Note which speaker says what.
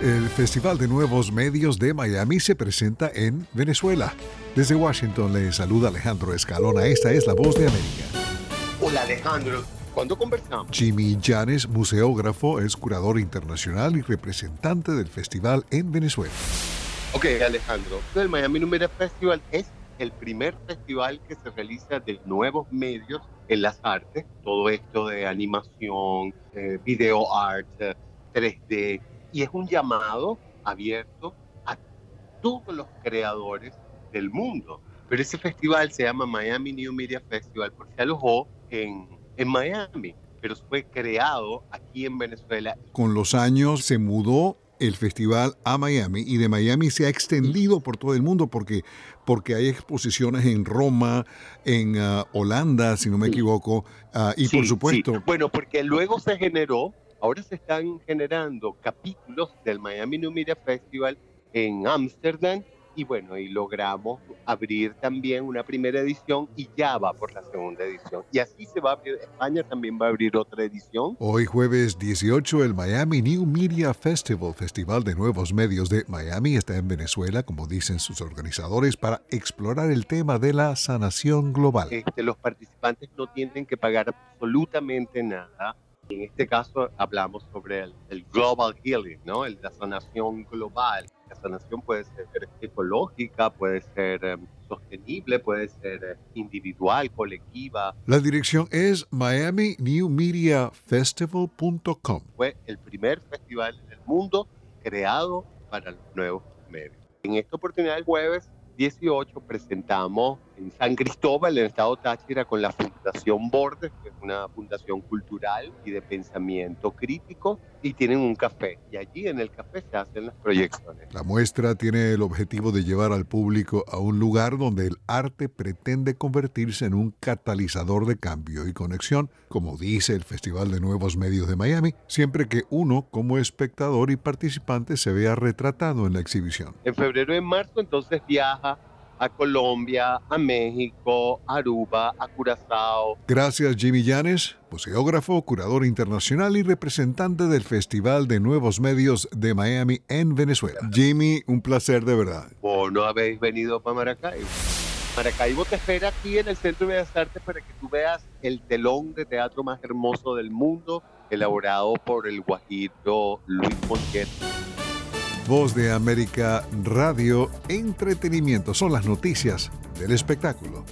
Speaker 1: El Festival de Nuevos Medios de Miami se presenta en Venezuela. Desde Washington le saluda Alejandro Escalona. Esta es la voz de América.
Speaker 2: Hola Alejandro, ¿cuándo conversamos?
Speaker 1: Jimmy Llanes, museógrafo, es curador internacional y representante del festival en Venezuela.
Speaker 2: Ok, Alejandro, el Miami Numeria Festival es el primer festival que se realiza de nuevos medios en las artes, todo esto de animación, eh, video art, 3D, y es un llamado abierto a todos los creadores del mundo. Pero ese festival se llama Miami New Media Festival porque se alojó en, en Miami, pero fue creado aquí en Venezuela.
Speaker 1: Con los años se mudó el festival a Miami y de Miami se ha extendido por todo el mundo porque, porque hay exposiciones en Roma, en uh, Holanda, si no me equivoco, uh, y por supuesto... Sí.
Speaker 2: Bueno, porque luego se generó Ahora se están generando capítulos del Miami New Media Festival en Ámsterdam y bueno, y logramos abrir también una primera edición y ya va por la segunda edición. Y así se va a abrir, España también va a abrir otra edición.
Speaker 1: Hoy jueves 18 el Miami New Media Festival, Festival de Nuevos Medios de Miami, está en Venezuela, como dicen sus organizadores, para explorar el tema de la sanación global.
Speaker 2: Este, los participantes no tienen que pagar absolutamente nada en este caso hablamos sobre el, global healing, ¿no? El, la sanación global. La sanación puede ser ecológica, puede ser um, sostenible, puede ser uh, individual, colectiva.
Speaker 1: La dirección es miaminewmediafestival.com.
Speaker 2: Fue el primer festival del mundo creado para los nuevos medios. En esta oportunidad, el jueves, 18 presentamos en San Cristóbal, en el estado Táchira, con la Fundación Bordes, que es una fundación cultural y de pensamiento crítico, y tienen un café. Y allí en el café se hacen las proyecciones.
Speaker 1: La muestra tiene el objetivo de llevar al público a un lugar donde el arte pretende convertirse en un catalizador de cambio y conexión, como dice el Festival de Nuevos Medios de Miami, siempre que uno, como espectador y participante, se vea retratado en la exhibición.
Speaker 2: En febrero y en marzo, entonces viaja a Colombia, a México, a Aruba, a Curazao.
Speaker 1: Gracias Jimmy Llanes, museógrafo, curador internacional y representante del Festival de Nuevos Medios de Miami en Venezuela. Jimmy, un placer de verdad.
Speaker 2: ¿O no habéis venido para Maracaibo? Maracaibo te espera aquí en el Centro de Bellas Artes para que tú veas el telón de teatro más hermoso del mundo, elaborado por el guajiro Luis Montiel.
Speaker 1: Voz de América Radio Entretenimiento son las noticias del espectáculo.